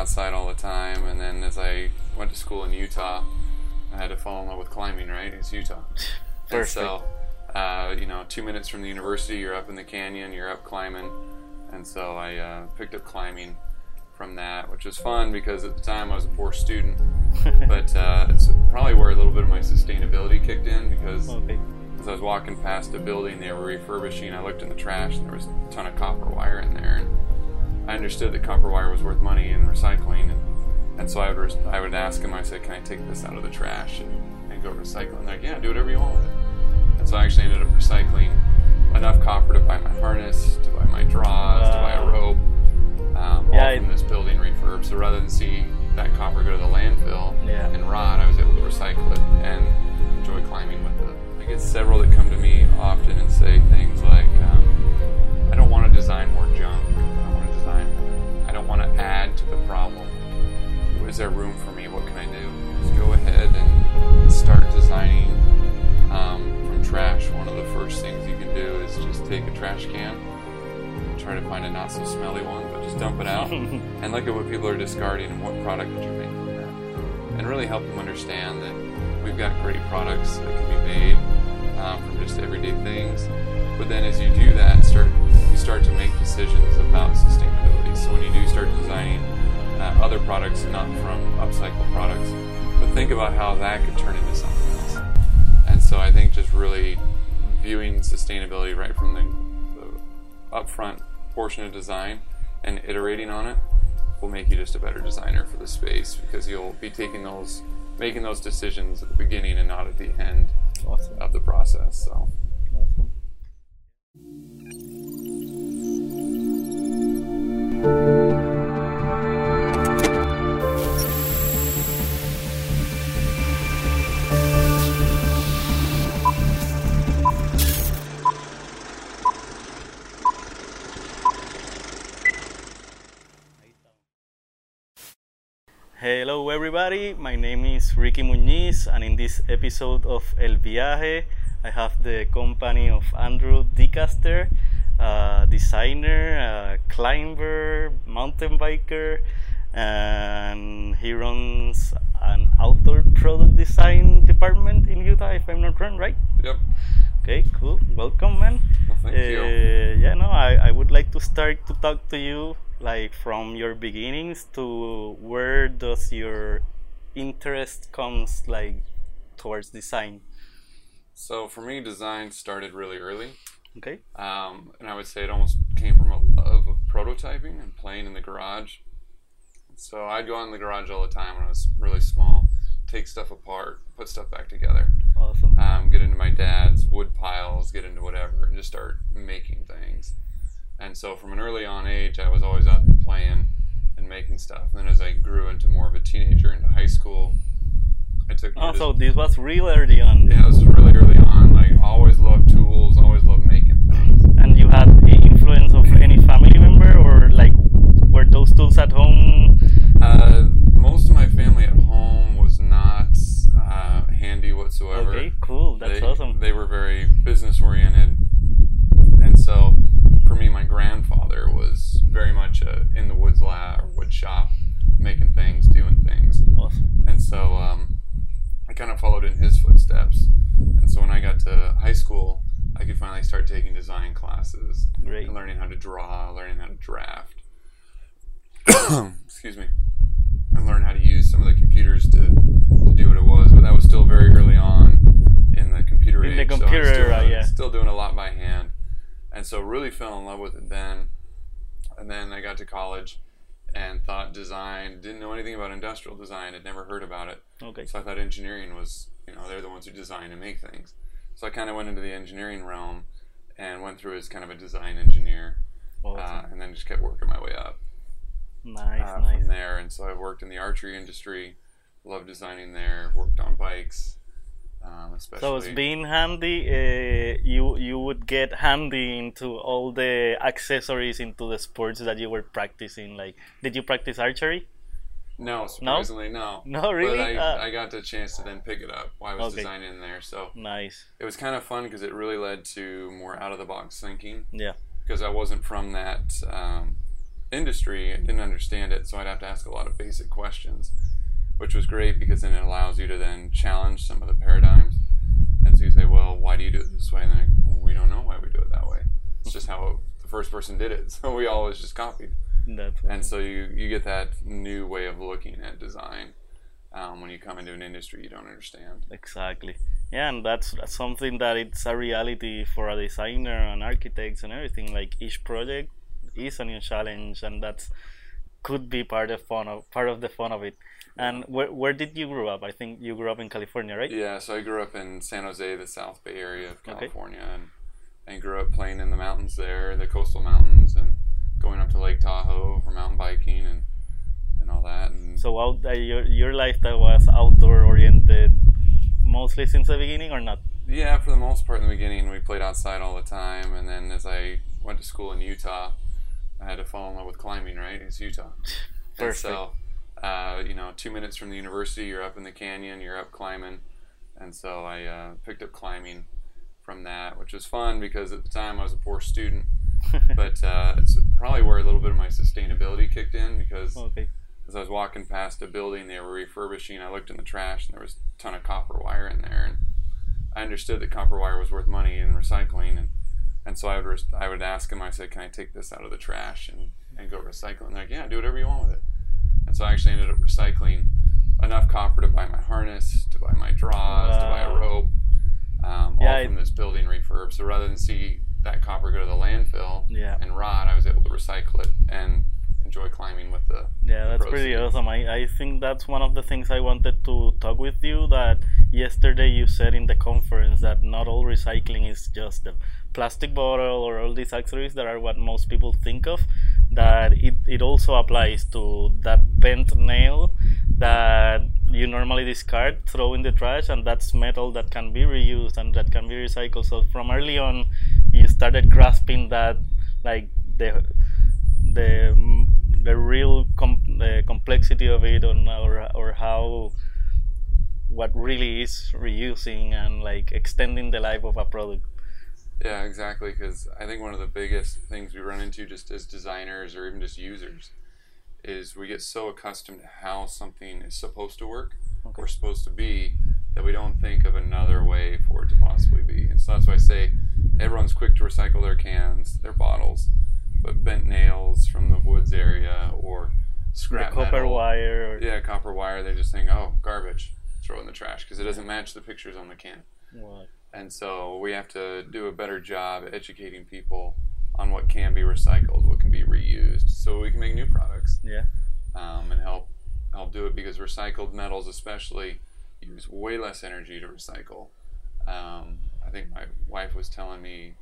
outside all the time, and then as I went to school in Utah, I had to fall in love with climbing. Right, it's Utah. And so, uh, you know, two minutes from the university, you're up in the canyon, you're up climbing, and so I uh, picked up climbing from that, which was fun because at the time I was a poor student. but uh, it's probably where a little bit of my sustainability kicked in because Okay. as I was walking past a building they were refurbishing, I looked in the trash and there was a ton of copper wire in there. And I understood that copper wire was worth money in recycling. And, and so I would, I would ask them, I said, can I take this out of the trash and, and go recycle? And they're like, yeah, do whatever you want with it. And so I actually ended up recycling enough copper to buy my harness, to buy my draws, to buy a rope, um, Yeah, all from this building refurb. So rather than see that copper go to the landfill Yeah. and rot, I was able to recycle it and enjoy climbing with it. I get several that come to me often and say things like, um, I don't want to design more junk. Want to add to the problem. Is there room for me? What can I do? Just go ahead and start designing um, from trash. One of the first things you can do is just take a trash can, try to find a not so smelly one, but just dump it out and look at what people are discarding and what product could you make from that. And really help them understand that we've got great products that can be made um, from just everyday things. But then as you do that, start start to make decisions about sustainability. So when you do start designing uh, other products, not from upcycled products, but think about how that could turn into something else. And so I think just really viewing sustainability right from the, the upfront portion of design and iterating on it will make you just a better designer for the space because you'll be taking those making those decisions at the beginning and not at the end Awesome. of the process. So Hello, everybody. My name is Ricky Muñiz, and in this episode of El Viaje, I have the company of Andrew Decaster, a designer, a climber, mountain biker, and he runs an outdoor product design department in Utah, if I'm not wrong, right? yep. Okay, cool. Welcome, man. Well, thank you. Uh, yeah, no, I, I would like to start to talk to you like from your beginnings to where does your interest comes like towards design. So for me, design started really early, Okay. um, and I would say it almost came from a love of prototyping and playing in the garage. So I'd go out in the garage all the time when I was really small, take stuff apart, put stuff back together. Awesome. um, get into my dad's wood piles, get into whatever, and just start making things. And so from an early on age, I was always out there playing and making stuff. And then as I grew into more of a teenager into high school, I took Oh, so this was real early on, yeah, this was really early on. Always loved tools, always loved making things. and you had the influence of any family member, or like were those tools at home? Uh, most of my family at home was not uh, handy whatsoever. Okay, cool. That's they, awesome. They were very business oriented, and so for me, my grandfather was very much uh, in the woods lab or wood shop, making things, doing things, Awesome. and so um, I kind of followed in his footsteps. And so when I got to high school, I could finally start taking design classes Great. and learning how to draw, learning how to draft. Excuse me. And learn how to use some of the computers to, to do what it was. But that was still very early on in the computer In the age. so I was still, era, yeah. Still doing a lot by hand. And so really fell in love with it then. And then I got to college and thought design, didn't know anything about industrial design, had never heard about it. Okay. So I thought engineering was, you know, they're the ones who design and make things. So I kind of went into the engineering realm and went through as kind of a design engineer, uh, and then just kept working my way up nice, uh, nice. from there. And so I worked in the archery industry, loved designing there, worked on bikes, um, especially. So it's being handy. Uh, you you would get handy into all the accessories into the sports that you were practicing. Like, did you practice archery? No, surprisingly, no. No, really? But I, Uh, I got the chance to then pick it up while I was Okay. designing in there. So Nice. it was kind of fun because it really led to more out of the box thinking. Yeah. because I wasn't from that um, industry, I didn't understand it, so I'd have to ask a lot of basic questions, which was great because then it allows you to then challenge some of the paradigms. And so you say, well, why do you do it this way? And then well, we don't know why we do it that way. It's just how the first person did it, so we always just copied. That's And so you you get that new way of looking at design um, when you come into an industry you don't understand. exactly. Yeah, and that's, that's something that it's a reality for a designer and architects and everything. Like each project is a new challenge, and that's could be part of fun of part of the fun of it. And where where did you grow up? I think you grew up in California, right? Yeah, so I grew up in San Jose, the South Bay area of Okay. California, and, and grew up playing in the mountains there, the coastal mountains, and going up to Lake Tahoe for mountain biking and and all that. And So out uh, your your lifestyle was outdoor oriented, mostly since the beginning, or not? yeah, for the most part in the beginning, we played outside all the time, and then as I went to school in Utah, I had to fall in love with climbing. Right, it's Utah. And Perfect. so, uh, you know, two minutes from the university, you're up in the canyon, you're up climbing. And so I uh, picked up climbing from that, which was fun because at the time I was a poor student. But uh, it's probably where a little bit of my sustainability kicked in because okay. as I was walking past a building they were refurbishing, I looked in the trash and there was a ton of copper wire in there. And I understood that copper wire was worth money in recycling. And, and so I would, res- I would ask them, I said, can I take this out of the trash and, and go recycle? And they're like, yeah, do whatever you want with it. And so I actually ended up recycling enough copper to buy my harness, to buy my draws, to buy a rope, um, Yeah, all it- from this building refurb. So rather than see that copper go to the landfill Yeah. and rot, I was able to recycle it and enjoy climbing with the. Yeah, the that's pretty awesome. I, I think that's one of the things I wanted to talk with you. That yesterday you said in the conference that not all recycling is just the plastic bottle or all these accessories that are what most people think of. That it, it also applies to that bent nail that you normally discard, throw in the trash, and that's metal that can be reused and that can be recycled. So from early on, you started grasping that like the the the real com- the complexity of it on or or how what really is reusing and like extending the life of a product Yeah, exactly. Because I think one of the biggest things we run into just as designers or even just users is we get so accustomed to how something is supposed to work Okay. or supposed to be that we don't think of another way for it to possibly be. And so that's why I say everyone's quick to recycle their cans, their bottles, but bent nails from the woods area or scrap copper metal, wire or, yeah, copper wire. They're just saying, "Oh, garbage, throw in the trash," because it doesn't match the pictures on the can. what? And so we have to do a better job educating people on what can be recycled, what can be reused, so we can make new products yeah um, and help help do it because recycled metals, especially, use way less energy to recycle. Um, I think my wife was telling me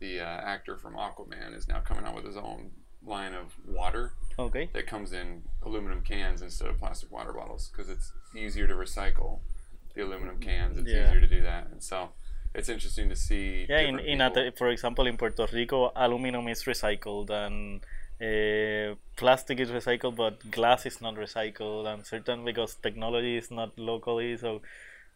the uh, actor from Aquaman is now coming out with his own line of water okay that comes in aluminum cans instead of plastic water bottles because it's easier to recycle the aluminum cans. It's Yeah. easier to do that, and so it's interesting to see. yeah in, in a, for example in puerto rico aluminum is recycled and uh, plastic is recycled but glass is not recycled and certain because technology is not locally so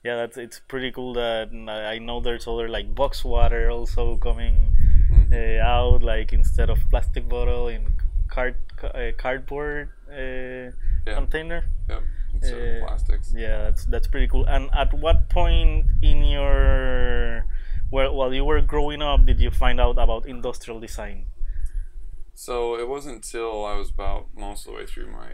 yeah that's it's pretty cool that i know there's other like box water also coming Mhm. uh, out like instead of plastic bottle in card uh, cardboard uh, Yeah. container Yep, uh, plastics. yeah that's that's pretty cool and at what point in your where, while you were growing up did you find out about industrial design So it wasn't until I was about most of the way through my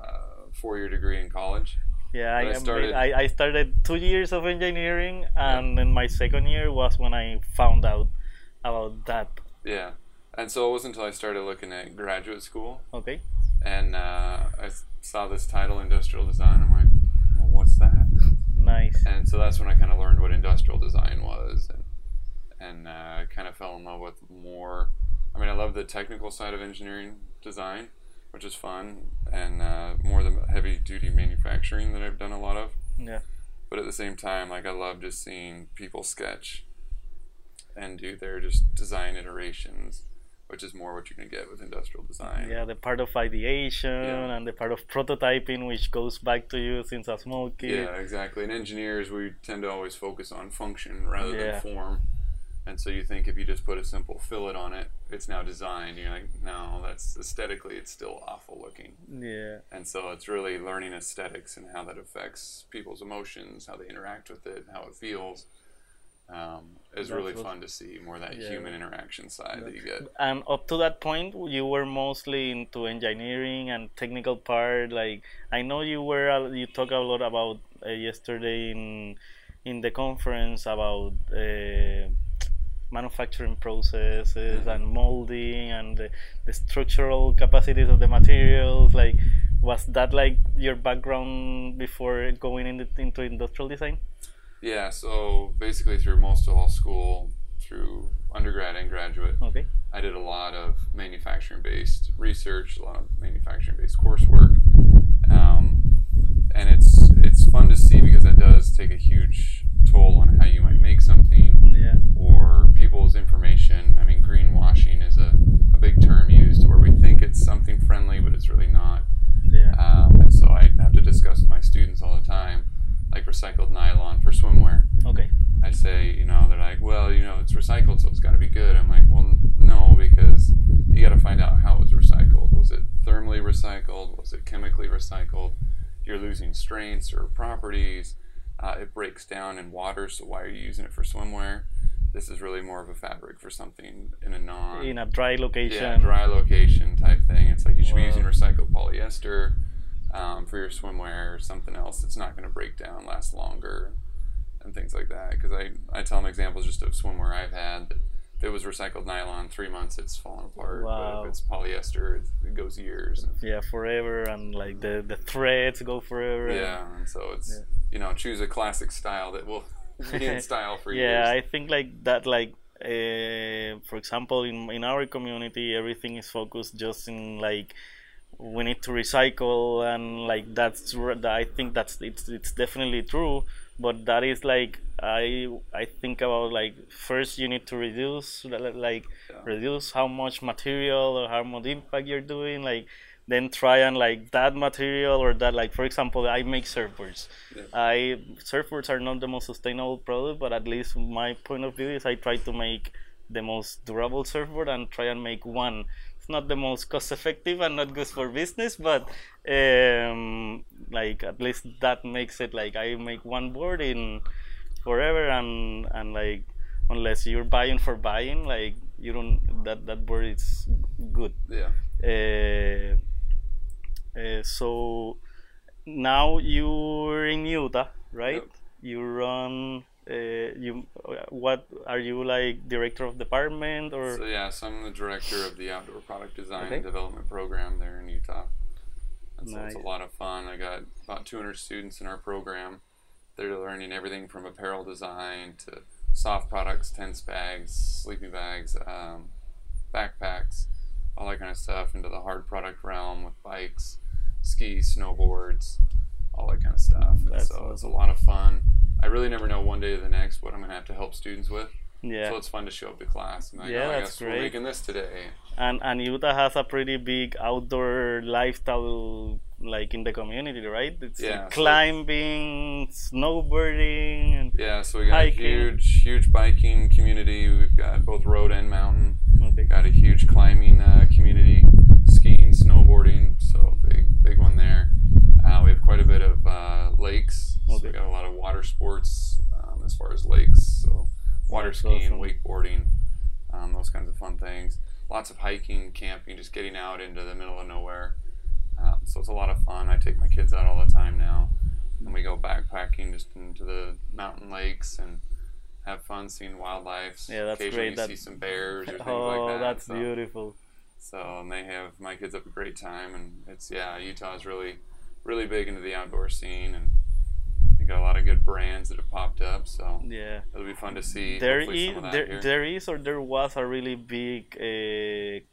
uh, four-year degree in college. yeah I, I started- I, I started two years of engineering and then my second year was when i found out about that Yeah, and so it wasn't until I started looking at graduate school okay and uh, I saw this title, industrial design. I'm like, well, what's that? nice and so that's when I kind of learned what industrial design was, and and uh, kind of fell in love with more. I mean, I love the technical side of engineering design, which is fun, and uh, more the heavy duty manufacturing that I've done a lot of. yeah But at the same time, like I love just seeing people sketch and do their just design iterations, which is more what you can get with industrial design. yeah the part of ideation Yeah. and the part of prototyping which goes back to you since a small kid Yeah, exactly. And engineers, we tend to always focus on function rather Yeah. than form. And so you think if you just put a simple fillet on it, it's now designed. You're like, no, that's aesthetically, it's still awful looking. Yeah. And so it's really learning aesthetics and how that affects people's emotions, how they interact with it, how it feels. Um, is That's really fun to see more that Yeah. human interaction side that you get. And up to that point, you were mostly into engineering and technical part. Like I know you were, you talked a lot about uh, yesterday in in the conference about uh, manufacturing processes Mhm. and molding and the, the structural capacities of the materials. Like, was that like your background before going in into industrial design? Yeah, so basically through most of all school, through undergrad and graduate, Okay. I did a lot of manufacturing based research, a lot of manufacturing based coursework. Um, and it's it's fun to see because that does take a huge toll on how you might make something Yeah. or people's information. I mean, greenwashing is a, a big term used where we think it's something friendly, but it's really not. Yeah. Um, and so I have to discuss with my students all the time, like recycled nylon for swimwear. Okay. I say, you know, they're like, well, you know, it's recycled, so it's got to be good. I'm like, well, no, because you got to find out how it was recycled. Was it thermally recycled? Was it chemically recycled? You're losing strengths or properties. Uh, it breaks down in water, so why are you using it for swimwear? This is really more of a fabric for something in a non In a dry location. yeah, dry location type thing. It's like you should be using recycled polyester um, for your swimwear or something else that's not going to break down, last longer, and things like that. Because I, I tell them examples just of swimwear I've had. That if it was recycled nylon, three months it's fallen apart. But Wow. if it's polyester, it, it goes years. Yeah forever and like the the threads go forever yeah, and so it's Yeah. you know choose a classic style that will be in style for yeah i think like that like uh, for example in in our community everything is focused just in like we need to recycle and like that's i think that's it's it's definitely true but that is like i i think about like first you need to reduce like Yeah. reduce how much material or how much impact you're doing like then try and like that material or that like for example i make surfboards Yeah. i surfboards are not the most sustainable product but at least my point of view is i try to make the most durable surfboard and try and make one it's not the most cost effective and not good for business but um like at least that makes it like i make one board in forever and and like unless you're buying for buying like you don't that that board is good Yeah. uh, uh, so now you're in Utah, right? Yep. You run. Uh, you what are you like director of department or So yeah, so I'm the director of the outdoor product design Okay. and development program there in Utah. And so it's a lot of fun. I got about 200 students in our program. They're learning everything from apparel design to soft products, tents bags, sleeping bags, um, backpacks, all that kind of stuff, into the hard product realm with bikes, skis, snowboards, all that kind of stuff. And That's so it's a lot of fun. I really never know one day to the next what I'm going to have to help students with. yeah? So it's fun to show up to class. And like, Yeah, oh, I that's great. we're making this today. and and Utah has a pretty big outdoor lifestyle like in the community, right? It's Yeah, like so- climbing, snowboarding, and Yeah, so we got Hiking. a huge, huge biking community. We've got both road and mountain. okay. Got a huge climbing uh, community, skiing, snowboarding. So big, big one there. Uh, we have quite a bit of uh, lakes. So Okay. we got a lot of water sports um, as far as lakes. So water That's skiing, awesome. wakeboarding, um, those kinds of fun things. Lots of hiking, camping, just getting out into the middle of nowhere. Um, so it's a lot of fun. I take my kids out all the time now, and we go backpacking just into the mountain lakes and have fun seeing wildlife. Yeah, that's Occasionally great. That- see some bears or things Oh, like that. that's so, beautiful. So and they have my kids have a great time, and it's yeah, Utah is really, really big into the outdoor scene, and you got a lot of good brands that have popped up. So Yeah. it'll be fun to see. there is some of that there, here. there is or there was a really big uh,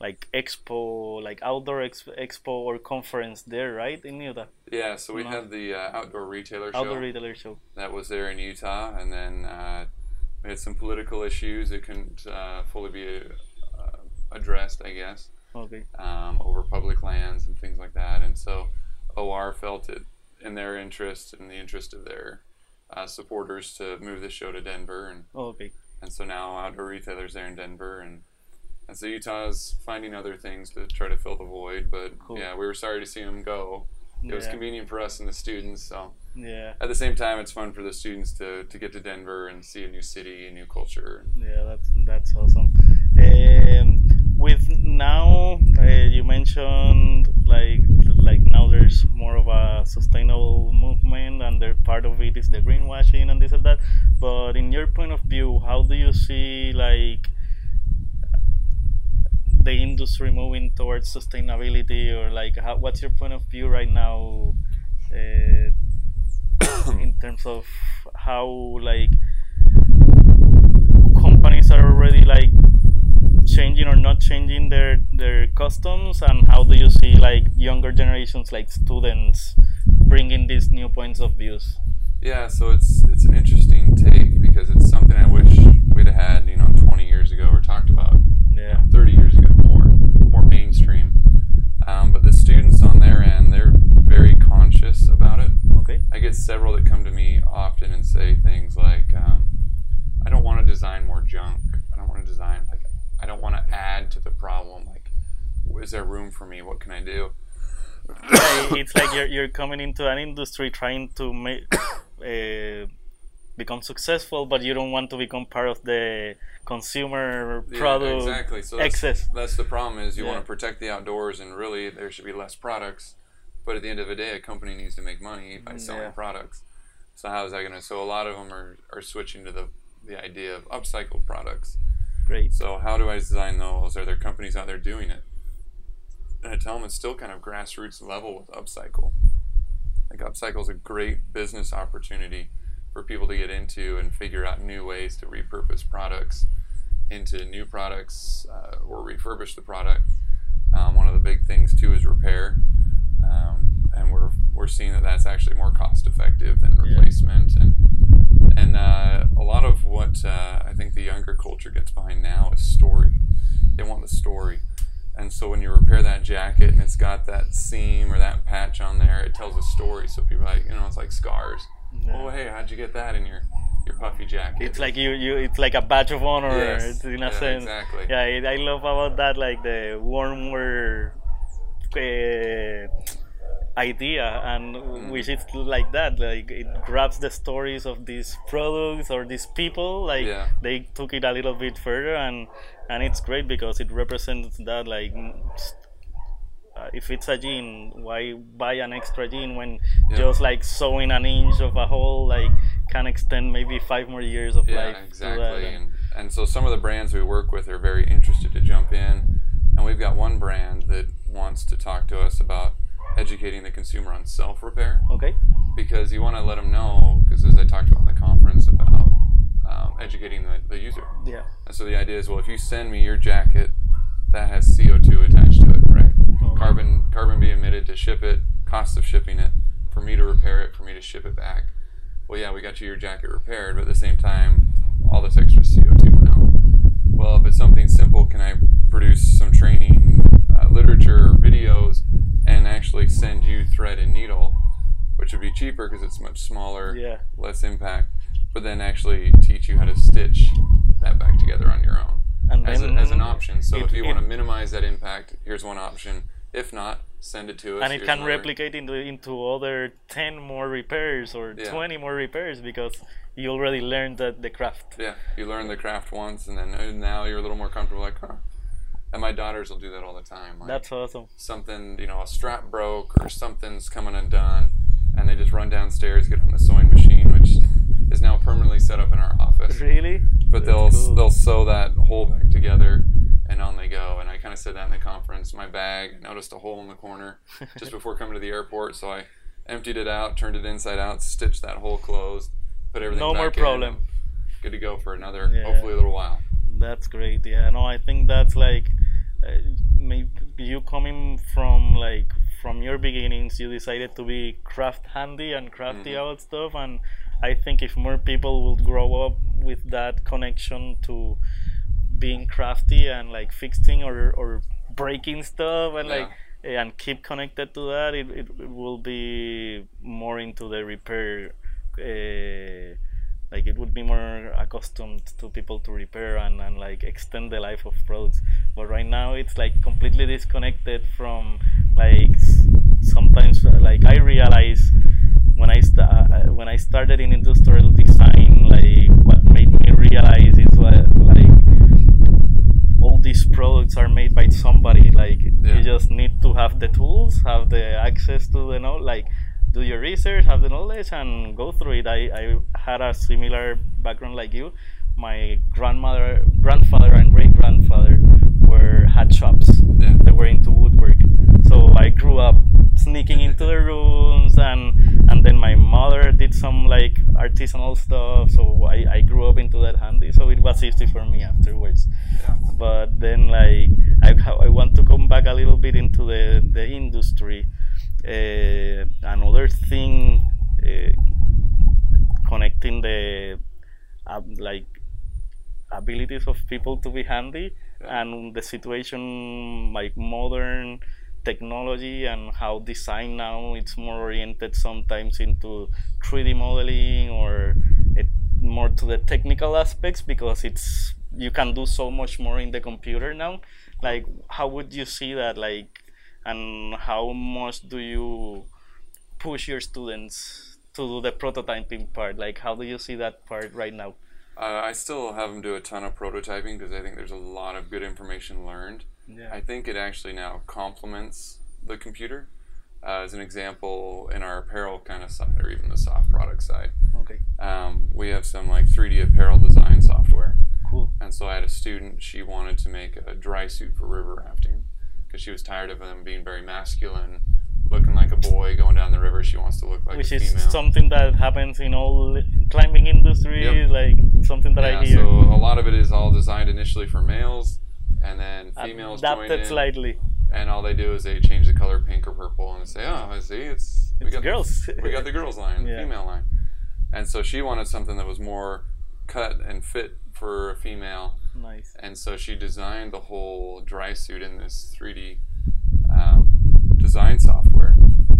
like expo like outdoor ex- expo or conference there right in Utah Yeah, so we No. had the uh, outdoor retailer show. outdoor retailer show that was there in Utah, and then uh, we had some political issues that couldn't uh, fully be uh, addressed, I guess, okay um, over public lands and things like that. And so OR felt it in their interest and the interest of their uh, supporters to move the show to Denver, and okay and so now outdoor retailers there in Denver, and and so Utah's finding other things to try to fill the void. But Cool. yeah, we were sorry to see them go. It was convenient for us and the students. So Yeah. at the same time, it's fun for the students to, to get to Denver and see a new city, a new culture. Yeah, that's that's awesome. Um, with now, uh, you mentioned like now there's more of a sustainable movement, and part of it is the greenwashing and this and that. But in your point of view, how do you see like the industry moving towards sustainability, or like how, what's your point of view right now? Uh, in terms of how like companies are already like changing or not changing their their customs and how do you see like younger generations like students bringing these new points of views Yeah, so it's it's an interesting take because it's something I wish we'd have had, you know, 20 years ago or talked about yeah 30 years ago, more more mainstream. Um, but the students on their end, they're very conscious about it. okay I get several that come to me often and say things like, um, "I don't want to design more junk. I don't want to design like I don't want to add to the problem. Like, is there room for me? What can I do?" It's like you're, you're coming into an industry trying to make uh, become successful but you don't want to become part of the consumer Yeah, product exactly. So that's, excess that's the problem is you Yeah. want to protect the outdoors, and really there should be less products. But at the end of the day, a company needs to make money by selling Yeah. products. So how is that going to? So a lot of them are, are switching to the the idea of upcycled products. Great So how do I design those? Are there companies out there doing it? And I tell them it's still kind of grassroots level with upcycle. Like upcycle is a great business opportunity for people to get into and figure out new ways to repurpose products into new products uh, or refurbish the product. Um, one of the big things too is repair, um, and we're we're seeing that that's actually more cost effective than Yeah. replacement and and uh, a lot of what uh, I think the younger culture gets behind now is story. They want the story. And so when you repair that jacket and it's got that seam or that patch on there, it tells a story. So people are like, you know, it's like scars. Yeah. Oh, hey, how'd you get that in your, your puffy jacket? it's like you, you it's like a badge of honor Yes. in a Yeah, sense exactly. yeah I, I love about that like the Worn Wear uh, idea and Mm. which is like that like it grabs the stories of these products or these people like Yeah. they took it a little bit further and and it's great because it represents that like mm, uh, if it's a jean why buy an extra jean when Yeah. just like sewing an inch of a hole like can extend maybe five more years of Yeah, life exactly. And, and so some of the brands we work with are very interested to jump in. And we've got one brand that wants to talk to us about educating the consumer on self repair okay because you want to let them know, because as I talked about in the conference, about um, educating the, the user. yeah And so the idea is, well, if you send me your jacket that has CO2 attached to it, right? Oh. Carbon carbon be emitted to ship it, cost of shipping it, for me to repair it, for me to ship it back. Well, yeah, we got you your jacket repaired, but at the same time, all this extra CO2 now. Well, if it's something simple, can I produce some training, uh, literature, videos, and actually send you thread and needle, which would be cheaper because it's much smaller, Yeah. less impact, but then actually teach you how to stitch that back together on your own and as, a, as an option. So it- if you want to minimize that impact, here's one option. If not, send it to us. and it can another. replicate into into other 10 more repairs or Yeah. 20 more repairs because you already learned that the craft Yeah, you learn the craft once, and then now you're a little more comfortable. Like, huh. And my daughters will do that all the time. Like, that's awesome something, you know, a strap broke or something's coming undone, and they just run downstairs, get on the sewing machine, which is now permanently set up in our office. really But they'll cool. they'll sew that hole back together, and on they go. And I kind of said that in the conference. My bag I noticed a hole in the corner just before coming to the airport, so I emptied it out, turned it inside out, stitched that hole closed, put everything. No more in, problem. and Good to go for another, Yeah. hopefully a little while. That's great. Yeah, no, I think that's like uh, maybe you coming from like from your beginnings, you decided to be craft handy and crafty Mhm. about stuff, and I think if more people would grow up with that connection to being crafty and like fixing or or breaking stuff and like and keep connected to that, it, it, it will be more into the repair uh, like it would be more accustomed to people to repair and, and like extend the life of products but right now it's like completely disconnected from like sometimes like i realize when i st- uh, when i started in industrial design like what made me realize is what like all these products are made by somebody like Yeah. you just need to have the tools have the access to the know like do your research have the knowledge and go through it. I, I had a similar background like you. My grandmother grandfather and great grandfather were had shops. Yeah. they were into woodwork. So i grew up sneaking into the rooms and and then my mother did some like artisanal stuff. So i, I grew up into that handy. So it was easy for me afterwards. Yeah. but then like I, I want to come back a little bit into the, the industry uh, another thing uh, connecting the uh, like abilities of people to be handy Yeah. and the situation like modern technology and how design now it's more oriented sometimes into 3d modeling or it, more to the technical aspects because it's you can do so much more in the computer now like how would you see that like and how much do you push your students to do the prototyping part like how do you see that part right now Uh, I still have them do a ton of prototyping because I think there's a lot of good information learned. yeah I think it actually now complements the computer. Uh, as an example, in our apparel kind of side, or even the soft product side, okay um, we have some like 3D apparel design software. cool And so I had a student, she wanted to make a dry suit for river rafting because she was tired of them being very masculine, looking like a boy going down the river. She wants to look like which a is something that happens in all climbing industry Yep. like something that yeah, i hear so a lot of it is all designed initially for males, and then females join adapted slightly and all they do is they change the color pink or purple and say, "Oh, I see, it's we It's got girls." The, we got the girls line, Yeah. female line." And so she wanted something that was more cut and fit for a female, nice and so she designed the whole dry suit in this 3D um, design software.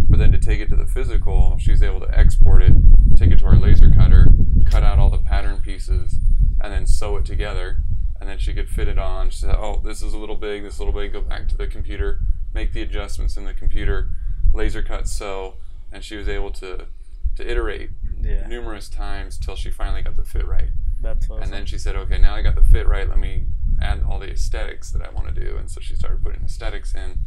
But then to take it to the physical, she's able to export it, take it to our laser cutter, cut out all the pattern pieces, and then sew it together. And then she could fit it on. She said, "Oh, this is a little big. This is a little big. Go back to the computer, make the adjustments in the computer, laser cut, sew." And she was able to to iterate yeah numerous times till she finally got the fit right. That's awesome And then she said, okay, now I got the fit right. Let me add all the aesthetics that I want to do. And so she started putting aesthetics in.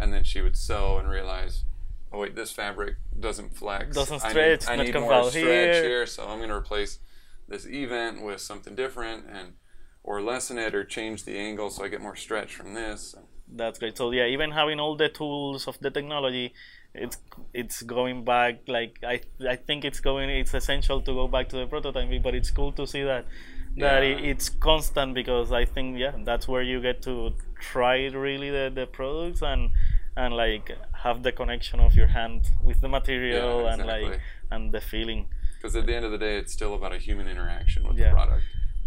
And then she would sew and realize, oh, wait, this fabric doesn't flex. Doesn't I stretch, Need, I need more stretch here." here. So I'm going to replace this event with something different and or lessen it or change the angle so I get more stretch from this. That's great. So yeah, even having all the tools of the technology, it's it's going back. Like I I think it's going. It's essential to go back to the prototyping, but it's cool to see that that Yeah. it, it's constant because I think yeah, that's where you get to try really the, the products and and like have the connection of your hand with the material Yeah, and like and the feeling. Because at the end of the day, it's still about a human interaction with Yeah. the product.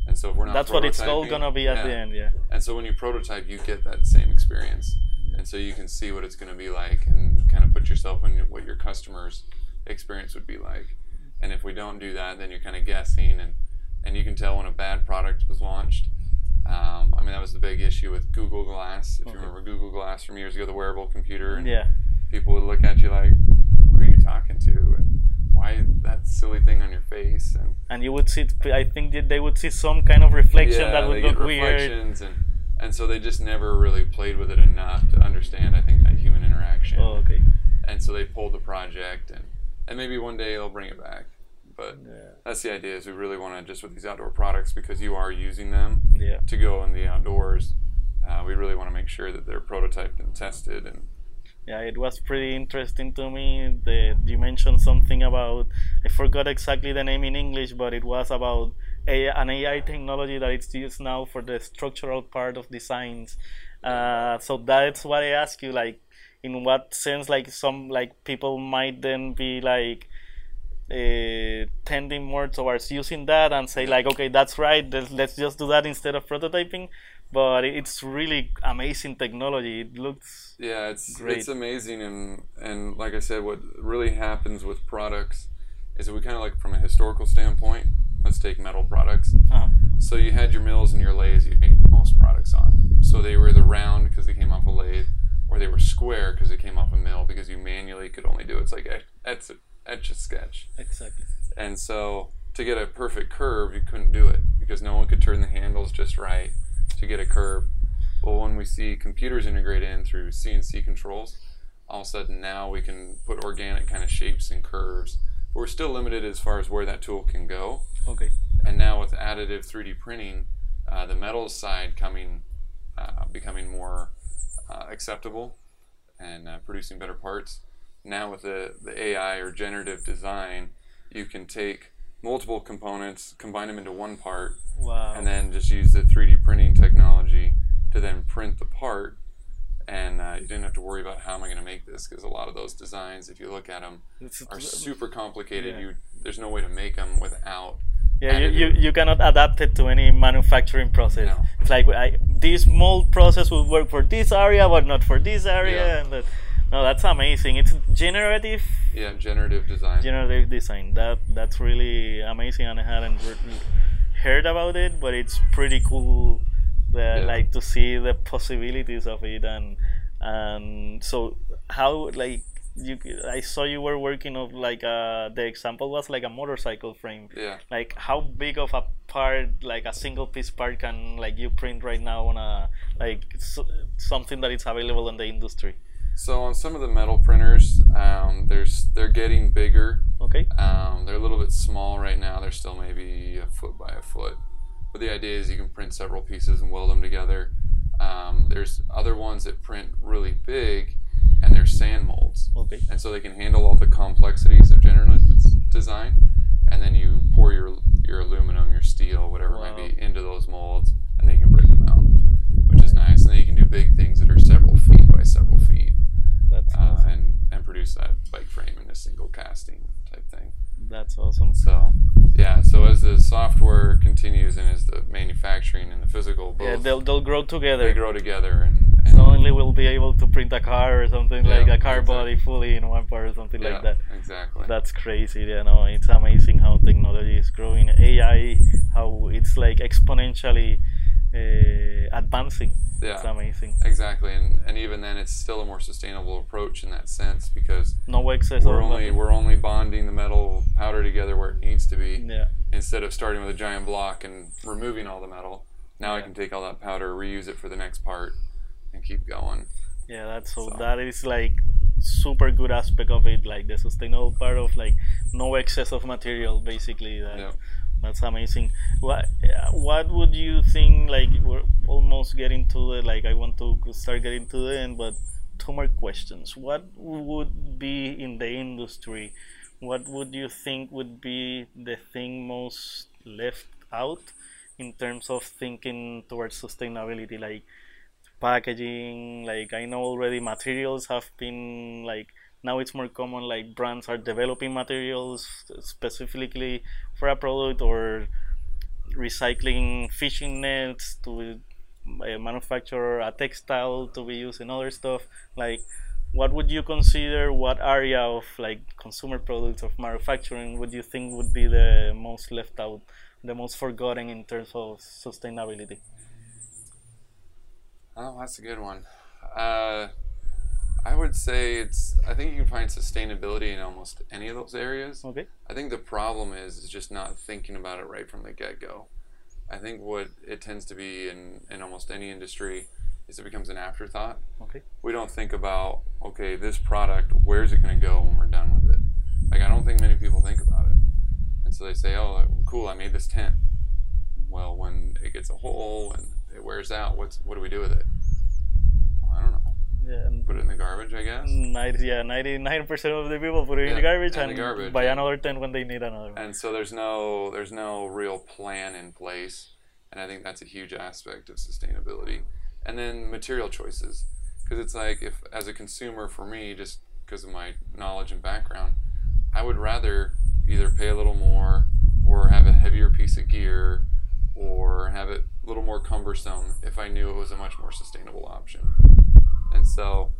And so if we're not That's what it's all gonna be at the end. Yeah. And so when you prototype, you get that same experience. And so you can see what it's going to be like and kind of put yourself in what your customer's experience would be like. And if we don't do that, then you're kind of guessing. And, and you can tell when a bad product was launched. Um, I mean, that was the big issue with Google Glass. If Okay. you remember Google Glass from years ago, the wearable computer. And Yeah. people would look at you like, who are you talking to? And why that silly thing on your face? And And you would see. I think that they would see some kind of reflection that they would look weird. and and so they just never really played with it enough to understand I think that human interaction. Oh, okay. And so they pulled the project and and maybe one day they'll bring it back. But Yeah. that's the idea is we really want to just with these outdoor products because you are using them Yeah. to go in the outdoors. Uh, we really want to make sure that they're prototyped and tested and Yeah, it was pretty interesting to me. The you mentioned something about I forgot exactly the name in English, but it was about a, an AI technology that it's used now for the structural part of designs. Uh, so that's what I ask you, like, in what sense, like some like people might then be like uh, tending more towards using that and say like, okay, that's right, let's, let's just do that instead of prototyping. But it's really amazing technology. It looks Yeah, it's Great. it's amazing, and and like I said, what really happens with products is that we kind of like from a historical standpoint, let's take metal products. Uh-huh. So you had your mills and your lathes you made most products on. So they were either round because they came off a lathe, or they were square because they came off a mill because you manually could only do it. It's like et- etch, etch a sketch. Exactly. And so to get a perfect curve, you couldn't do it because no one could turn the handles just right to get a curve. Well, when we see computers integrate in through CNC controls, all of a sudden now we can put organic kind of shapes and curves. But we're still limited as far as where that tool can go. Okay. And now with additive 3D printing, uh, the metals side coming, uh, becoming more uh, acceptable and uh, producing better parts. Now with the, the AI or generative design, you can take multiple components, combine them into one part, Wow. and then just use the 3D printing technology to then print the part. And uh, you didn't have to worry about how am I going to make this because a lot of those designs, if you look at them, are super complicated. Yeah. You there's no way to make them without. Yeah, you, you, you cannot adapt it to any manufacturing process. No. It's like I, this mold process will work for this area, but not for this area. Yeah. And that, no, that's amazing. It's generative, Yeah, generative design. generative design. That that's really amazing, and I hadn't heard about it, but it's pretty cool. Like to see the possibilities of it, and and so how like you I saw you were working of like uh the example was like a motorcycle frame yeah. like how big of a part like a single piece part can like you print right now on a like s something that is available in the industry So on some of the metal printers, um, there's they're getting bigger. okay Um, they're a little bit small right now. They're still maybe a foot by a foot. But the idea is you can print several pieces and weld them together. Um, there's other ones that print really big, and they're sand molds. okay and so they can handle all the complexities of generative design. And then you pour your your aluminum, your steel, whatever it might be, into those molds, and they can break them out, which is nice. And then you can do big things that are several feet by several feet, that's uh, awesome. and and produce that bike frame in a single casting type thing. that's awesome So yeah, so as the software continues and as the manufacturing and the physical both yeah they'll, they'll grow together they grow together and, and suddenly we'll be able to print a car or something Yeah, like a car exactly. body fully in one part or something yeah, like that exactly. That's crazy. You know, it's amazing how technology is growing. AI, how it's like exponentially uh, advancing. It's Yeah. amazing. Exactly, and, and even then, it's still a more sustainable approach in that sense because No excess we're only we're only bonding the metal powder together where it needs to be Yeah, instead of starting with a giant block and removing all the metal. Now I can take all that powder, reuse it for the next part, and keep going. yeah. That's so. So- That is like super good aspect of it, like the sustainable part of like no excess of material, basically. That, Yep. That's amazing. What What would you think? Like we're almost getting to it like I want to start getting to the end, but two more questions. What would be in the industry? What would you think would be the thing most left out in terms of thinking towards sustainability? Like packaging. Like I know already materials have been like now it's more common like brands are developing materials specifically for a product or recycling fishing nets to uh, manufacture a textile to be used in other stuff like what would you consider what area of like consumer products of manufacturing would you think would be the most left out the most forgotten in terms of sustainability Oh, that's a good one. Uh, I would say it's. I think you can find sustainability in almost any of those areas. okay I think the problem is is just not thinking about it right from the get go. I think what it tends to be in, in almost any industry is it becomes an afterthought. okay We don't think about okay, this product, where's it going to go when we're done with it? Like I don't think many people think about it, and so they say, oh, cool, I made this tent. Well, when it gets a hole and it wears out, what's what do we do with it? Well, I don't know. Yeah and Put it in the garbage, I guess. 90, yeah, 99% of the people put it in the Yeah, garbage in the and garbage, buy yeah. another 10 when they need another one. and so there's no there's no real plan in place and i think that's a huge aspect of sustainability and then material choices because it's like if as a consumer for me just because of my knowledge and background i would rather either pay a little more or have a heavier piece of gear or have it a little more cumbersome if i knew it was a much more sustainable option and so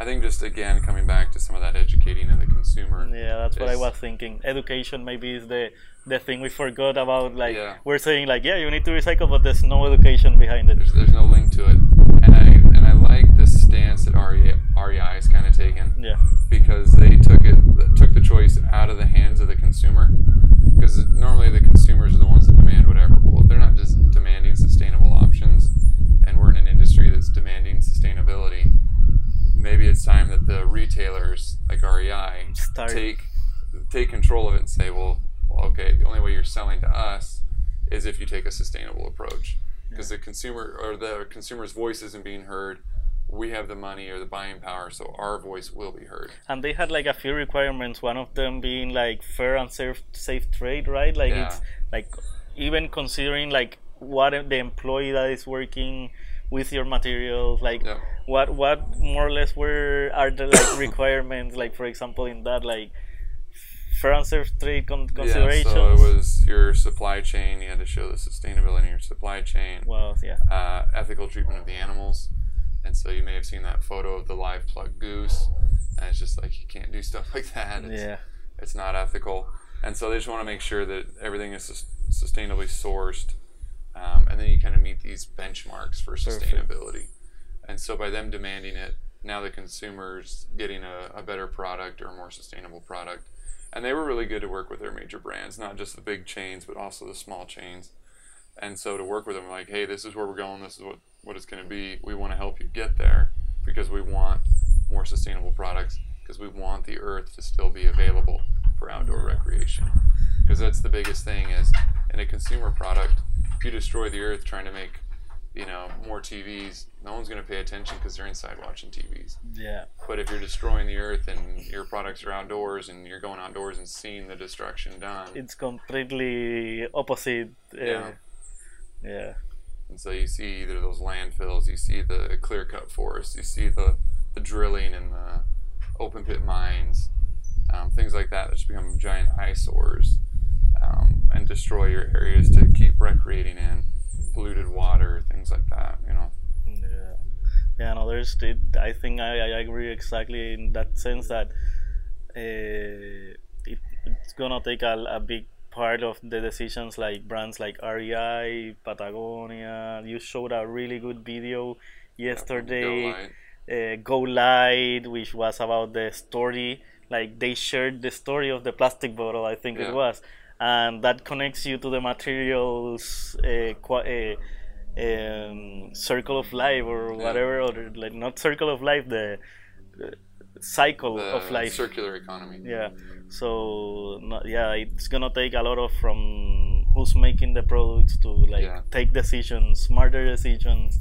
I think just again coming back to some of that educating of the consumer. Yeah, that's what I was thinking. Education maybe is the the thing we forgot about. Like Yeah. we're saying, like yeah, you need to recycle, but there's no education behind it. There's, there's no link to it, and I and I like the stance that REI, REI is kind of taken Yeah, because they took it took the choice out of the hands of the consumer. Because normally the consumers are the ones that demand whatever. Well, if they're not just demanding sustainable options, and we're in an industry demanding sustainability, maybe it's time that the retailers like REI Start. take take control of it and say, well, okay, the only way you're selling to us is if you take a sustainable approach. Because the consumer or the consumer's voice isn't being heard. We have the money or the buying power, so our voice will be heard. and they had like a few requirements. One of them being like fair and safe safe trade, right? Like Yeah. it's like even considering like what the employee that is working with your materials, like Yeah. what what more or less were are the like requirements? Like for example, in that like safe trade con- considerations. Yeah, so it was your supply chain. You had to show the sustainability in your supply chain, well, yeah. uh, ethical treatment of the animals, and so you may have seen that photo of the live plucked goose, and it's just like you can't do stuff like that. It's, Yeah. it's not ethical, and so they just want to make sure that everything is sus- sustainably sourced, um, and then you kind of meet these benchmarks for Perfect. sustainability, and so by them demanding it, now the consumers getting a, a better product or a more sustainable product, and they were really good to work with their major brands, not just the big chains, but also the small chains, and so to work with them, like, hey, this is where we're going, this is what what it's going to be. We want to help you get there because we want more sustainable products because we want the earth to still be available for outdoor recreation. Because that's the biggest thing is in a consumer product, you destroy the earth trying to make, you know, more TVs, no one's going to pay attention because they're inside watching TVs. Yeah. But if you're destroying the earth and your products are outdoors and you're going outdoors and seeing the destruction done, It's completely opposite. Uh, Yeah. yeah. And so you see either those landfills, you see the clear cut forests, you see the, the drilling and the open pit mines, um, things like that that just become giant eyesores um, and destroy your areas to keep recreating in, polluted water, things like that, you know. Yeah, yeah. No, there's. It, I think I, I agree exactly in that sense that uh, it, it's gonna take a, a big part of the decisions like brands like REI, Patagonia. You showed a really good video yesterday. Go light. uh, Go Light, which was about the story. Like they shared the story of the plastic bottle, I think Yeah. it was, and that connects you to the materials uh, qua- uh, um, circle of life or Yeah. whatever, or like not circle of life, the cycle The of life. circular economy. Yeah. So no, yeah, it's gonna take a lot of from who's making the products to like Yeah. take decisions, smarter decisions,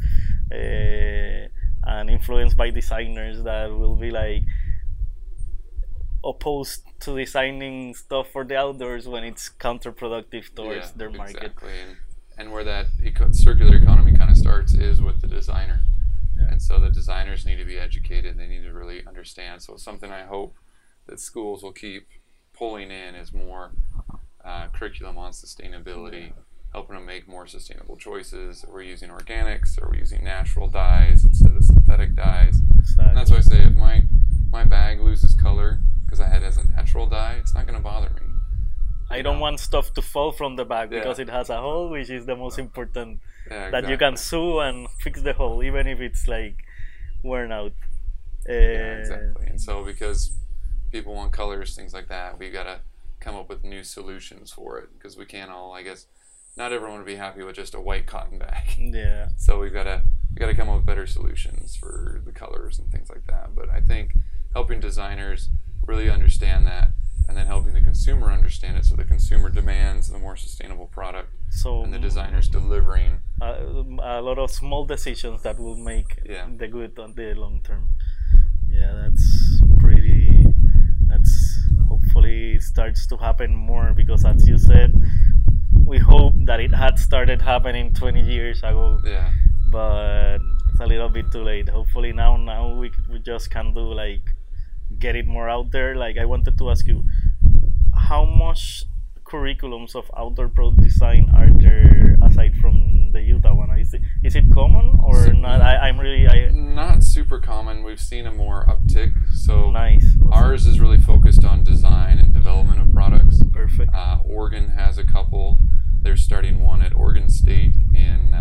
uh, and influenced by designers that will be like opposed to designing stuff for the outdoors when it's counterproductive towards Yeah, their market. Exactly. And, and where that eco- circular economy kind of starts is with the designer. Yeah. And so the designers need to be educated. They need to really understand. So it's something I hope that schools will keep pulling in is more uh, curriculum on sustainability, helping them make more sustainable choices. Are we using organics? Are we using natural dyes instead of synthetic dyes? And that's why I say if my my bag loses color because I had it as a natural dye, it's not going to bother me. I don't want stuff to fall from the bag Yeah. because it has a hole, which is the most important. Yeah, That you can sew and fix the hole, even if it's like worn out. Uh, Yeah, exactly. And so because people want colors, things like that, we've got to come up with new solutions for it because we can't all, I guess, not everyone would be happy with just a white cotton bag. Yeah. So we've got to we got to come up with better solutions for the colors and things like that. But I think helping designers really understand that and then helping the consumer understand it so the consumer demands the more sustainable product So and the designers delivering a, a lot of small decisions that will make Yeah. the good on the long term. Yeah, that's pretty. That's hopefully starts to happen more because, as you said, we hope that it had started happening 20 years ago, yeah but it's a little bit too late. Hopefully now, now we we just can do like get it more out there. Like I wanted to ask you, how much curriculums of outdoor product design are there aside from the Utah one. Is it, is it common or not? I, I'm really I, Not super common. We've seen a more uptick. So nice. Awesome. ours is really focused on design and development of products. perfect. Uh, Oregon has a couple. They're starting one at Oregon State in uh, in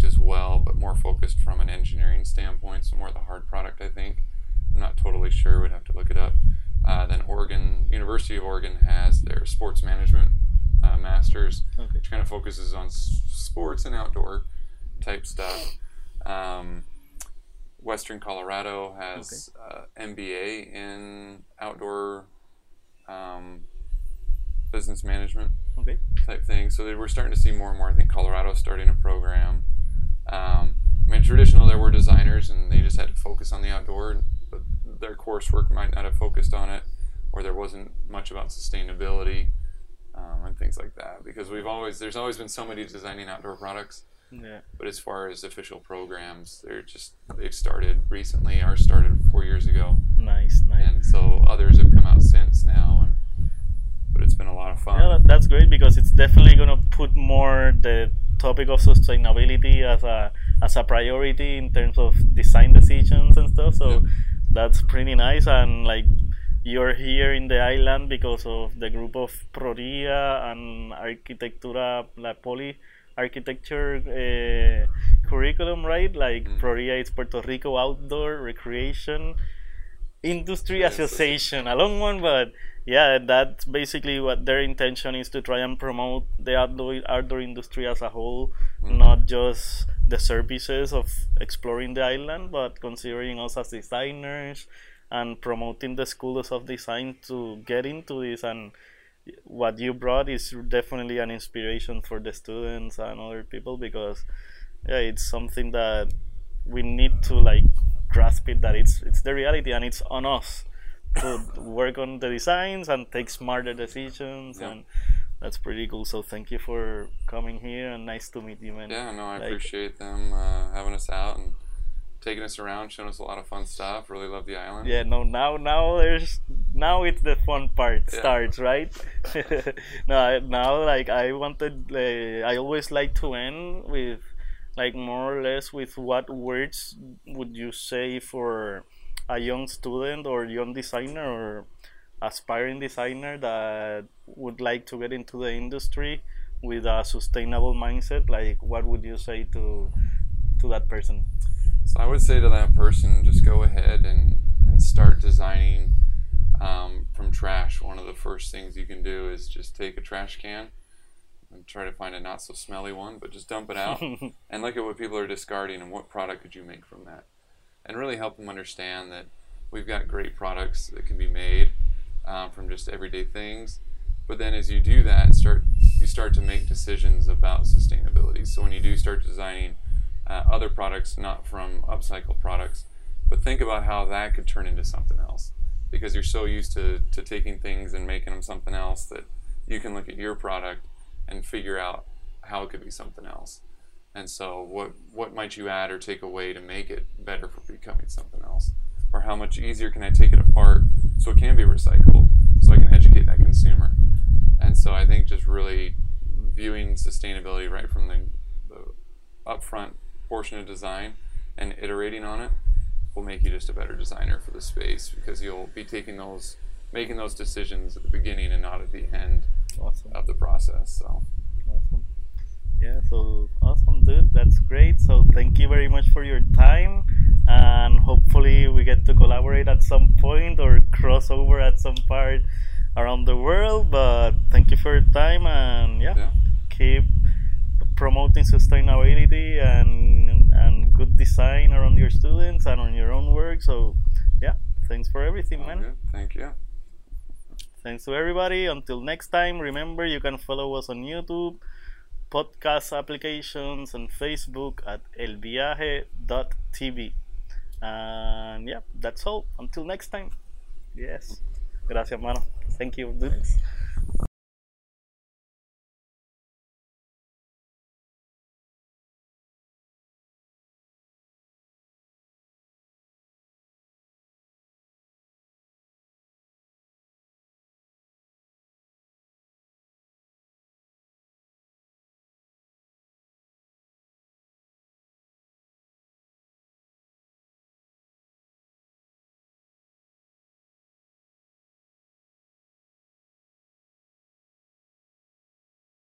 product as well, but more focused from an engineering standpoint, so more the hard product, I think. I'm not totally sure. We'd have to look it up. Uh, then Oregon University of Oregon has their sports management uh, masters, Okay. which kind of focuses on s- sports and outdoor type stuff. Um, Western Colorado has uh, MBA in outdoor um, business management Okay. type thing. So they, we're starting to see more and more. I think Colorado's starting a program. Um, I mean, traditional there were designers and they just had to focus on the outdoor, but their coursework might not have focused on it, or there wasn't much about sustainability um, and things like that. Because we've always there's always been somebody designing outdoor products, Yeah. but as far as official programs, they're just they've started recently. Ours started four years ago, Nice. Nice. and so others have come out since now. And but it's been a lot of fun. Yeah, that's great because it's definitely gonna put more the topic of sustainability as a as a priority in terms of design decisions and stuff. So Yep. that's pretty nice. And like you're here in the island because of the group of Proria and Arquitectura La Poli architecture uh, curriculum, right? Like Mm. Proria is Puerto Rico Outdoor Recreation Industry Yes. Association, a long one, but yeah, that's basically what their intention is to try and promote the outdoor outdoor industry as a whole, Mhm. not just the services of exploring the island, but considering us as designers and promoting the schools of design to get into this. And what you brought is definitely an inspiration for the students and other people because yeah, it's something that we need to like grasp it that it's it's the reality and it's on us to work on the designs and take smarter decisions Yeah. and that's pretty cool so thank you for coming here and nice to meet you man Yeah, no, I Like- appreciate them uh, having us out and taking us around, showing us a lot of fun stuff. Really love the island. yeah no now now there's now it's the fun part Yeah. starts right no now like i wanted uh, i always like to end with like more or less with what words would you say for a young student or young designer or aspiring designer that would like to get into the industry with a sustainable mindset like what would you say to to that person So I would say to that person, just go ahead and, and start designing um, from trash. One of the first things you can do is just take a trash can and try to find a not so smelly one, but just dump it out and look at what people are discarding and what product could you make from that. And really help them understand that we've got great products that can be made um, from just everyday things. But then as you do that, start you start to make decisions about sustainability. So when you do start designing uh, other products, not from upcycle products, but think about how that could turn into something else. Because you're so used to, to taking things and making them something else that you can look at your product and figure out how it could be something else. And so, what what might you add or take away to make it better for becoming something else? Or how much easier can I take it apart so it can be recycled, so I can educate that consumer? And so, I think just really viewing sustainability right from the, the upfront portion of design and iterating on it will make you just a better designer for the space because you'll be taking those, making those decisions at the beginning and not at the end awesome of the process. So. Awesome. Yeah, so awesome, dude. That's great. So thank you very much for your time, and hopefully we get to collaborate at some point or cross over at some part around the world. But thank you for your time, and yeah, Yeah. keep promoting sustainability and and good design around your students and on your own work. So yeah, thanks for everything, man. Thank you. Thanks to everybody. Until next time, remember you can follow us on YouTube, podcast applications, and Facebook at elviaje.tv. And yeah, that's all. Until next time. Yes. Gracias, mano. Thank you.